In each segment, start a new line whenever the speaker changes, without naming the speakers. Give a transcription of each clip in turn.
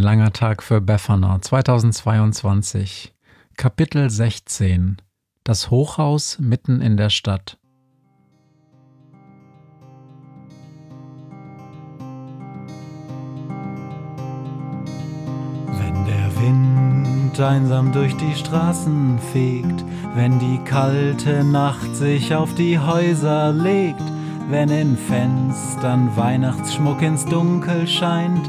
langer Tag für Befana 2022. Kapitel 16 Das Hochhaus mitten in der Stadt.
Wenn der Wind einsam durch die Straßen fegt, wenn die kalte Nacht sich auf die Häuser legt, wenn in Fenstern Weihnachtsschmuck ins Dunkel scheint,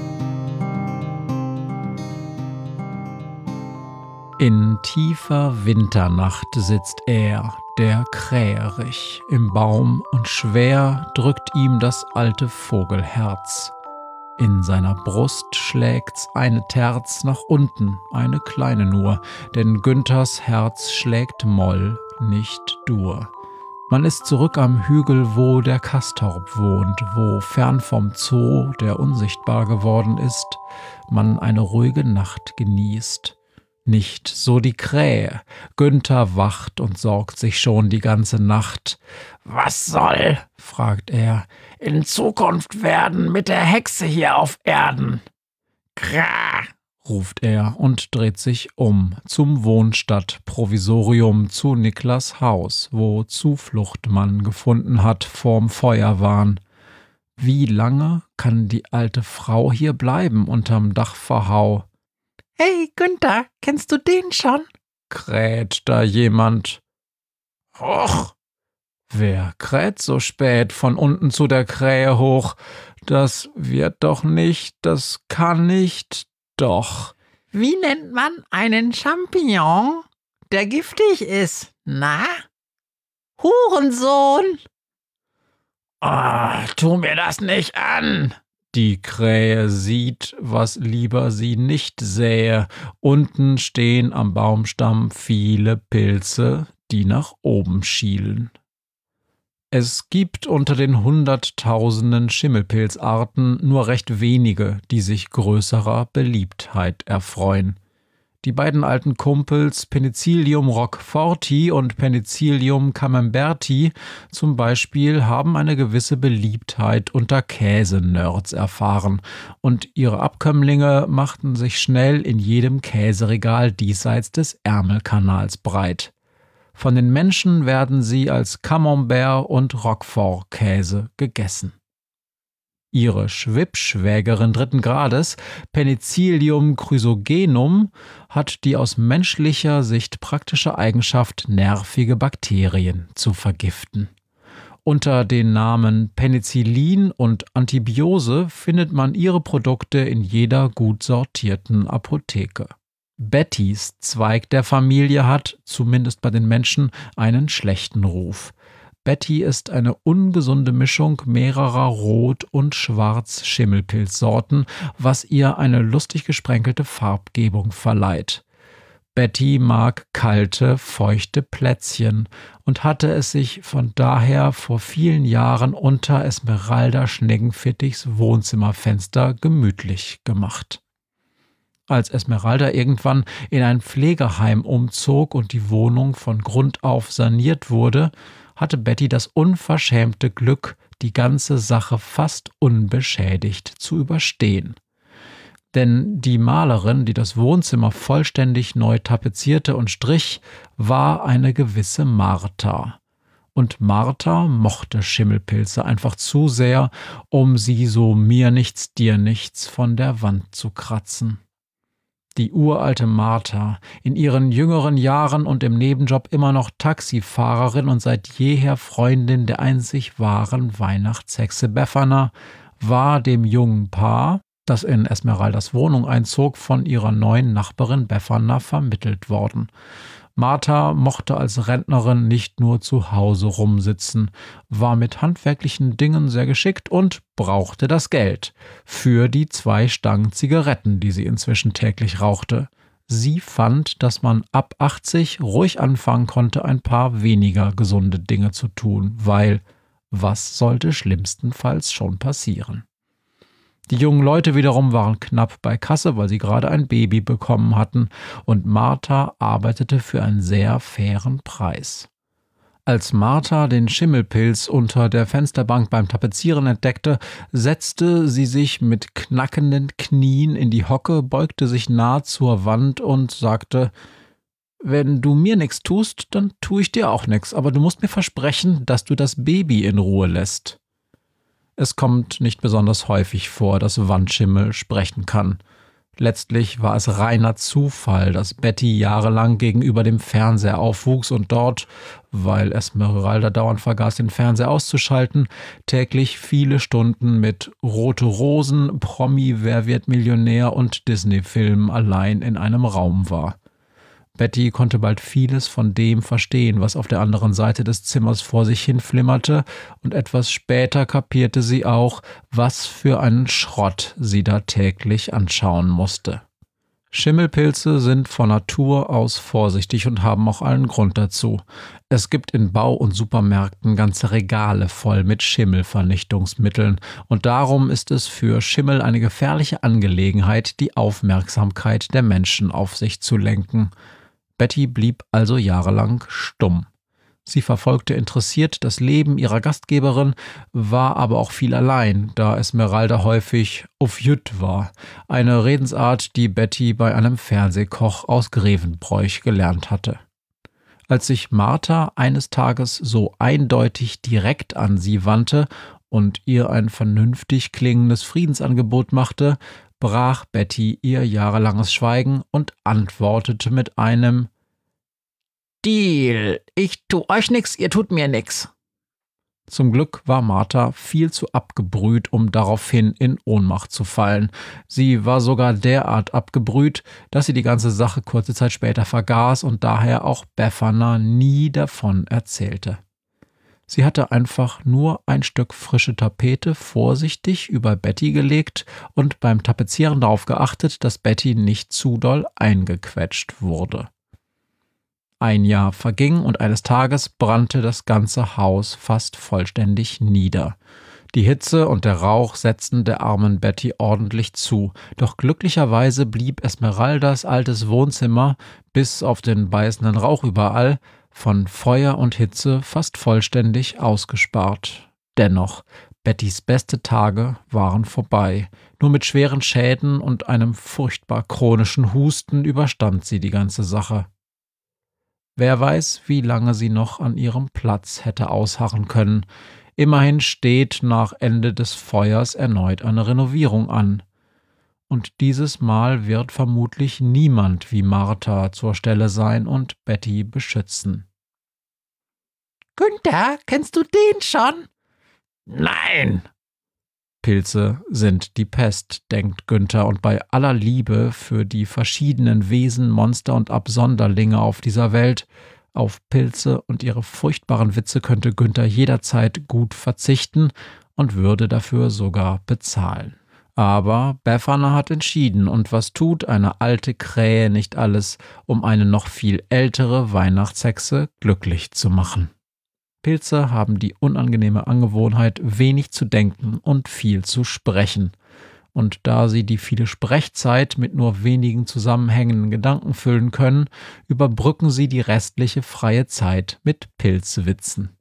In tiefer Winternacht sitzt er, der Kräherich, im Baum und schwer drückt ihm das alte Vogelherz. In seiner Brust schlägt's eine Terz nach unten, eine kleine nur, denn Günthers Herz schlägt Moll, nicht Dur. Man ist zurück am Hügel, wo der Kastorp wohnt, wo fern vom Zoo, der unsichtbar geworden ist, man eine ruhige Nacht genießt. Nicht so die Krähe. Günther wacht und sorgt sich schon die ganze Nacht. Was soll, fragt er, in Zukunft werden mit der Hexe hier auf Erden? Krah, ruft er und dreht sich um zum Wohnstadtprovisorium zu Niklas Haus, wo Zuflucht man gefunden hat vorm Feuerwahn. Wie lange kann die alte Frau hier bleiben unterm Dachverhau?
Hey, Günther, kennst du den schon?
kräht da jemand. Hoch! Wer kräht so spät von unten zu der Krähe hoch? Das wird doch nicht, das kann nicht, doch.
Wie nennt man einen Champignon, der giftig ist? Na? Hurensohn!
Ah, tu mir das nicht an! Die Krähe sieht, was lieber sie nicht sähe. Unten stehen am Baumstamm viele Pilze, die nach oben schielen. Es gibt unter den hunderttausenden Schimmelpilzarten nur recht wenige, die sich größerer Beliebtheit erfreuen. Die beiden alten Kumpels Penicillium roqueforti und Penicillium camemberti zum Beispiel haben eine gewisse Beliebtheit unter Käsenerds erfahren und ihre Abkömmlinge machten sich schnell in jedem Käseregal diesseits des Ärmelkanals breit. Von den Menschen werden sie als Camembert und Roquefort-Käse gegessen. Ihre Schwippschwägerin dritten Grades, Penicillium chrysogenum, hat die aus menschlicher Sicht praktische Eigenschaft, nervige Bakterien zu vergiften. Unter den Namen Penicillin und Antibiose findet man ihre Produkte in jeder gut sortierten Apotheke. Bettys Zweig der Familie hat, zumindest bei den Menschen, einen schlechten Ruf. Betty ist eine ungesunde Mischung mehrerer Rot- und Schwarz-Schimmelpilzsorten, was ihr eine lustig gesprenkelte Farbgebung verleiht. Betty mag kalte, feuchte Plätzchen und hatte es sich von daher vor vielen Jahren unter Esmeralda Schneggenfittichs Wohnzimmerfenster gemütlich gemacht. Als Esmeralda irgendwann in ein Pflegeheim umzog und die Wohnung von Grund auf saniert wurde, hatte Betty das unverschämte Glück, die ganze Sache fast unbeschädigt zu überstehen. Denn die Malerin, die das Wohnzimmer vollständig neu tapezierte und strich, war eine gewisse Martha. Und Martha mochte Schimmelpilze einfach zu sehr, um sie so mir nichts, dir nichts von der Wand zu kratzen. Die uralte Martha, in ihren jüngeren Jahren und im Nebenjob immer noch Taxifahrerin und seit jeher Freundin der einzig wahren Weihnachtshexe Befana, war dem jungen Paar, das in Esmeraldas Wohnung einzog, von ihrer neuen Nachbarin Befana vermittelt worden. Martha mochte als Rentnerin nicht nur zu Hause rumsitzen, war mit handwerklichen Dingen sehr geschickt und brauchte das Geld für die zwei Stangen Zigaretten, die sie inzwischen täglich rauchte. Sie fand, dass man ab 80 ruhig anfangen konnte, ein paar weniger gesunde Dinge zu tun, weil was sollte schlimmstenfalls schon passieren? Die jungen Leute wiederum waren knapp bei Kasse, weil sie gerade ein Baby bekommen hatten, und Martha arbeitete für einen sehr fairen Preis. Als Martha den Schimmelpilz unter der Fensterbank beim Tapezieren entdeckte, setzte sie sich mit knackenden Knien in die Hocke, beugte sich nah zur Wand und sagte Wenn du mir nichts tust, dann tue ich dir auch nichts, aber du musst mir versprechen, dass du das Baby in Ruhe lässt. Es kommt nicht besonders häufig vor, dass Wandschimmel sprechen kann. Letztlich war es reiner Zufall, dass Betty jahrelang gegenüber dem Fernseher aufwuchs und dort, weil Esmeralda dauernd vergaß, den Fernseher auszuschalten, täglich viele Stunden mit Rote Rosen, Promi, Wer wird Millionär und Disney-Filmen allein in einem Raum war. Betty konnte bald vieles von dem verstehen, was auf der anderen Seite des Zimmers vor sich hin flimmerte, und etwas später kapierte sie auch, was für einen Schrott sie da täglich anschauen musste. Schimmelpilze sind von Natur aus vorsichtig und haben auch allen Grund dazu. Es gibt in Bau- und Supermärkten ganze Regale voll mit Schimmelvernichtungsmitteln, und darum ist es für Schimmel eine gefährliche Angelegenheit, die Aufmerksamkeit der Menschen auf sich zu lenken. Betty blieb also jahrelang stumm. Sie verfolgte interessiert das Leben ihrer Gastgeberin, war aber auch viel allein, da Esmeralda häufig auf Jüt war, eine Redensart, die Betty bei einem Fernsehkoch aus Grevenbroich gelernt hatte. Als sich Martha eines Tages so eindeutig direkt an sie wandte und ihr ein vernünftig klingendes Friedensangebot machte, brach Betty ihr jahrelanges Schweigen und antwortete mit einem Deal. Ich tu euch nix, ihr tut mir nix. Zum Glück war Martha viel zu abgebrüht, um daraufhin in Ohnmacht zu fallen. Sie war sogar derart abgebrüht, dass sie die ganze Sache kurze Zeit später vergaß und daher auch Befana nie davon erzählte. Sie hatte einfach nur ein Stück frische Tapete vorsichtig über Betty gelegt und beim Tapezieren darauf geachtet, dass Betty nicht zu doll eingequetscht wurde. Ein Jahr verging und eines Tages brannte das ganze Haus fast vollständig nieder. Die Hitze und der Rauch setzten der armen Betty ordentlich zu, doch glücklicherweise blieb Esmeraldas altes Wohnzimmer, bis auf den beißenden Rauch überall, von Feuer und Hitze fast vollständig ausgespart. Dennoch, Bettys beste Tage waren vorbei. Nur mit schweren Schäden und einem furchtbar chronischen Husten überstand sie die ganze Sache. Wer weiß, wie lange sie noch an ihrem Platz hätte ausharren können. Immerhin steht nach Ende des Feuers erneut eine Renovierung an. Und dieses Mal wird vermutlich niemand wie Martha zur Stelle sein und Betty beschützen.
Günther, kennst du den schon?
Nein, Pilze sind die Pest, denkt Günther, und bei aller Liebe für die verschiedenen Wesen, Monster und Absonderlinge auf dieser Welt, auf Pilze und ihre furchtbaren Witze könnte Günther jederzeit gut verzichten und würde dafür sogar bezahlen. Aber Befana hat entschieden, und was tut eine alte Krähe nicht alles, um eine noch viel ältere Weihnachtshexe glücklich zu machen? Pilze haben die unangenehme Angewohnheit, wenig zu denken und viel zu sprechen. Und da sie die viele Sprechzeit mit nur wenigen zusammenhängenden Gedanken füllen können, überbrücken sie die restliche freie Zeit mit Pilzwitzen.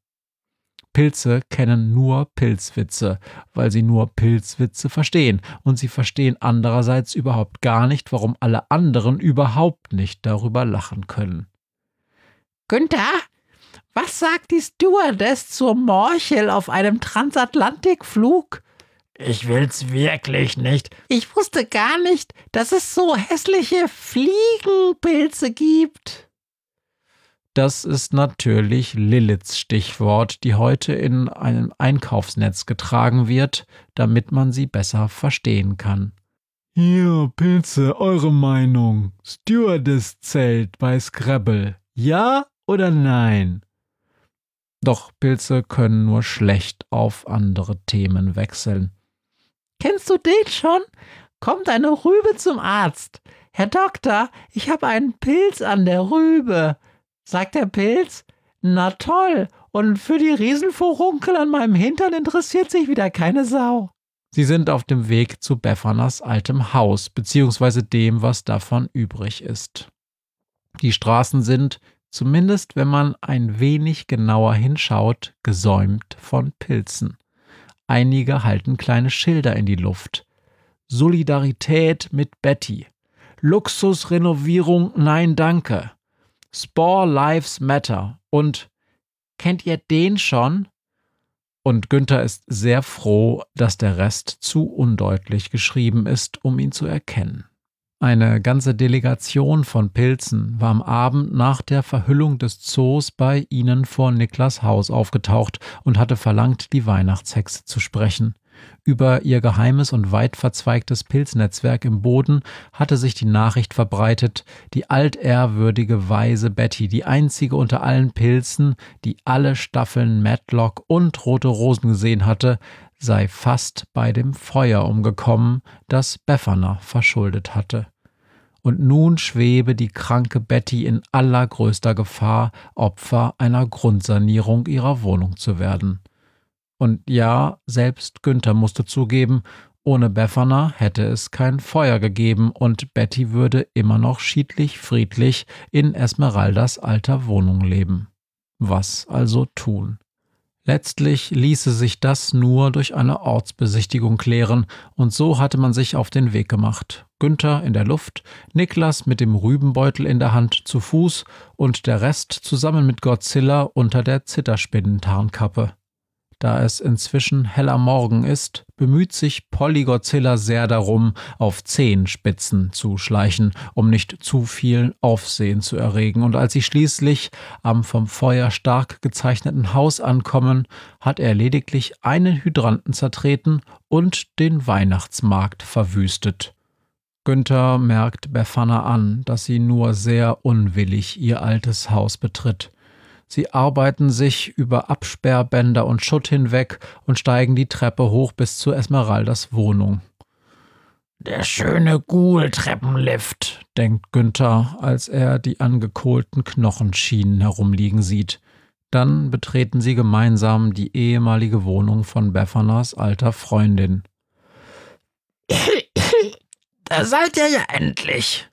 Pilze kennen nur Pilzwitze, weil sie nur Pilzwitze verstehen, und sie verstehen andererseits überhaupt gar nicht, warum alle anderen überhaupt nicht darüber lachen können.
Günther, was sagt die Stewardess zur Morchel auf einem Transatlantikflug? Ich will's wirklich nicht. Ich wusste gar nicht, dass es so hässliche Fliegenpilze gibt.
Das ist natürlich Liliths Stichwort, die heute in einem Einkaufsnetz getragen wird, damit man sie besser verstehen kann. Hier, Pilze, eure Meinung. Stewardess-Zelt bei Scrabble. Ja oder nein? Doch Pilze können nur schlecht auf andere Themen wechseln.
Kennst du den schon? Kommt eine Rübe zum Arzt. Herr Doktor, ich habe einen Pilz an der Rübe. Sagt der Pilz, na toll, und für die Riesenfurunkel an meinem Hintern interessiert sich wieder keine Sau.
Sie sind auf dem Weg zu Beffanas altem Haus, beziehungsweise dem, was davon übrig ist. Die Straßen sind, zumindest wenn man ein wenig genauer hinschaut, gesäumt von Pilzen. Einige halten kleine Schilder in die Luft. Solidarität mit Betty. Luxusrenovierung, nein danke. Spore Lives Matter. Und kennt ihr den schon? Und Günther ist sehr froh, dass der Rest zu undeutlich geschrieben ist, um ihn zu erkennen. Eine ganze Delegation von Pilzen war am Abend nach der Verhüllung des Zoos bei ihnen vor Niklas Haus aufgetaucht und hatte verlangt, die Weihnachtshexe zu sprechen. Über ihr geheimes und weit verzweigtes Pilznetzwerk im Boden hatte sich die Nachricht verbreitet, die altehrwürdige weise Betty, die einzige unter allen Pilzen, die alle Staffeln Matlock und Rote Rosen gesehen hatte, sei fast bei dem Feuer umgekommen, das Befana verschuldet hatte. Und nun schwebe die kranke Betty in allergrößter Gefahr, Opfer einer Grundsanierung ihrer Wohnung zu werden. Und ja, selbst Günther musste zugeben, ohne Befana hätte es kein Feuer gegeben und Betty würde immer noch schiedlich friedlich in Esmeraldas alter Wohnung leben. Was also tun? Letztlich ließe sich das nur durch eine Ortsbesichtigung klären, und so hatte man sich auf den Weg gemacht. Günther in der Luft, Niklas mit dem Rübenbeutel in der Hand zu Fuß und der Rest zusammen mit Godzilla unter der Zitterspinnentarnkappe. Da es inzwischen heller Morgen ist, bemüht sich Polygodzilla sehr darum, auf Zehenspitzen zu schleichen, um nicht zu viel Aufsehen zu erregen. Und als sie schließlich am vom Feuer stark gezeichneten Haus ankommen, hat er lediglich einen Hydranten zertreten und den Weihnachtsmarkt verwüstet. Günther merkt Befana an, dass sie nur sehr unwillig ihr altes Haus betritt. Sie arbeiten sich über Absperrbänder und Schutt hinweg und steigen die Treppe hoch bis zu Esmeraldas Wohnung.
Der schöne Ghoul-Treppenlift,
denkt Günther, als er die angekohlten Knochenschienen herumliegen sieht. Dann betreten sie gemeinsam die ehemalige Wohnung von Beffanas alter Freundin.
Da seid ihr ja endlich,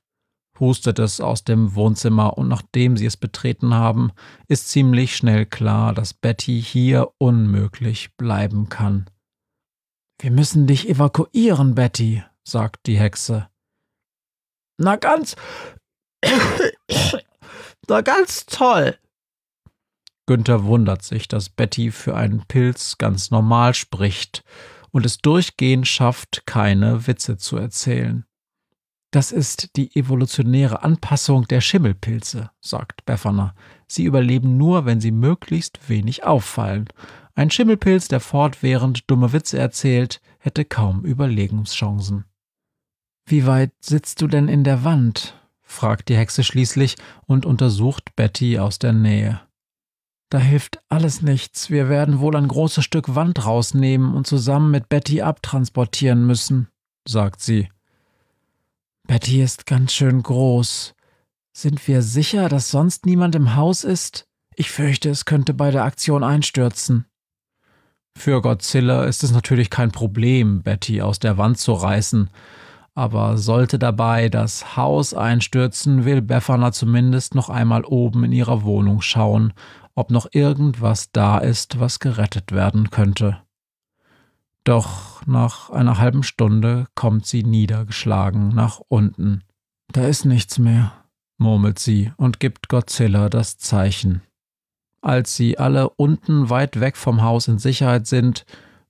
hustet es aus dem Wohnzimmer, und nachdem sie es betreten haben, ist ziemlich schnell klar, dass Betty hier unmöglich bleiben kann. Wir müssen dich evakuieren, Betty, sagt die Hexe.
Na ganz. Na ganz toll.
Günther wundert sich, dass Betty für einen Pilz ganz normal spricht und es durchgehend schafft, keine Witze zu erzählen. Das ist die evolutionäre Anpassung der Schimmelpilze, sagt Befana. Sie überleben nur, wenn sie möglichst wenig auffallen. Ein Schimmelpilz, der fortwährend dumme Witze erzählt, hätte kaum Überlegungschancen. Wie weit sitzt du denn in der Wand? fragt die Hexe schließlich und untersucht Betty aus der Nähe. Da hilft alles nichts. Wir werden wohl ein großes Stück Wand rausnehmen und zusammen mit Betty abtransportieren müssen, sagt sie. Betty ist ganz schön groß. Sind wir sicher, dass sonst niemand im Haus ist? Ich fürchte, es könnte bei der Aktion einstürzen. Für Godzilla ist es natürlich kein Problem, Betty aus der Wand zu reißen, aber sollte dabei das Haus einstürzen, will Befana zumindest noch einmal oben in ihrer Wohnung schauen, ob noch irgendwas da ist, was gerettet werden könnte. Doch nach einer halben Stunde kommt sie niedergeschlagen nach unten. Da ist nichts mehr, murmelt sie und gibt Godzilla das Zeichen. Als sie alle unten weit weg vom Haus in Sicherheit sind,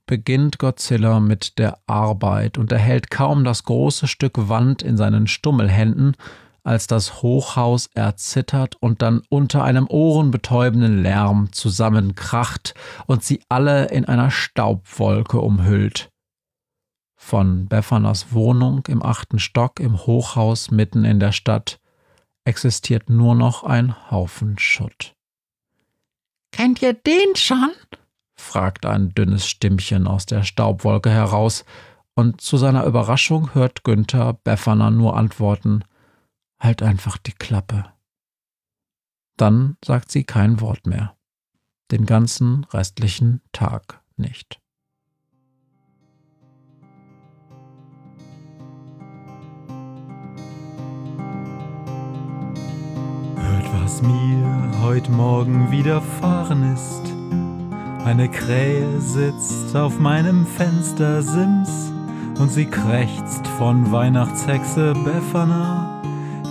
beginnt Godzilla mit der Arbeit und erhält kaum das große Stück Wand in seinen Stummelhänden, als das Hochhaus erzittert und dann unter einem ohrenbetäubenden Lärm zusammenkracht und sie alle in einer Staubwolke umhüllt. Von Beffaners Wohnung im achten Stock im Hochhaus mitten in der Stadt existiert nur noch ein Haufen Schutt.
Kennt ihr den schon?
fragt ein dünnes Stimmchen aus der Staubwolke heraus, und zu seiner Überraschung hört Günther Beffaner nur antworten Halt einfach die Klappe. Dann sagt sie kein Wort mehr. Den ganzen restlichen Tag nicht.
Hört, was mir heute Morgen widerfahren ist. Eine Krähe sitzt auf meinem Fenstersims und sie krächzt von Weihnachtshexe Befana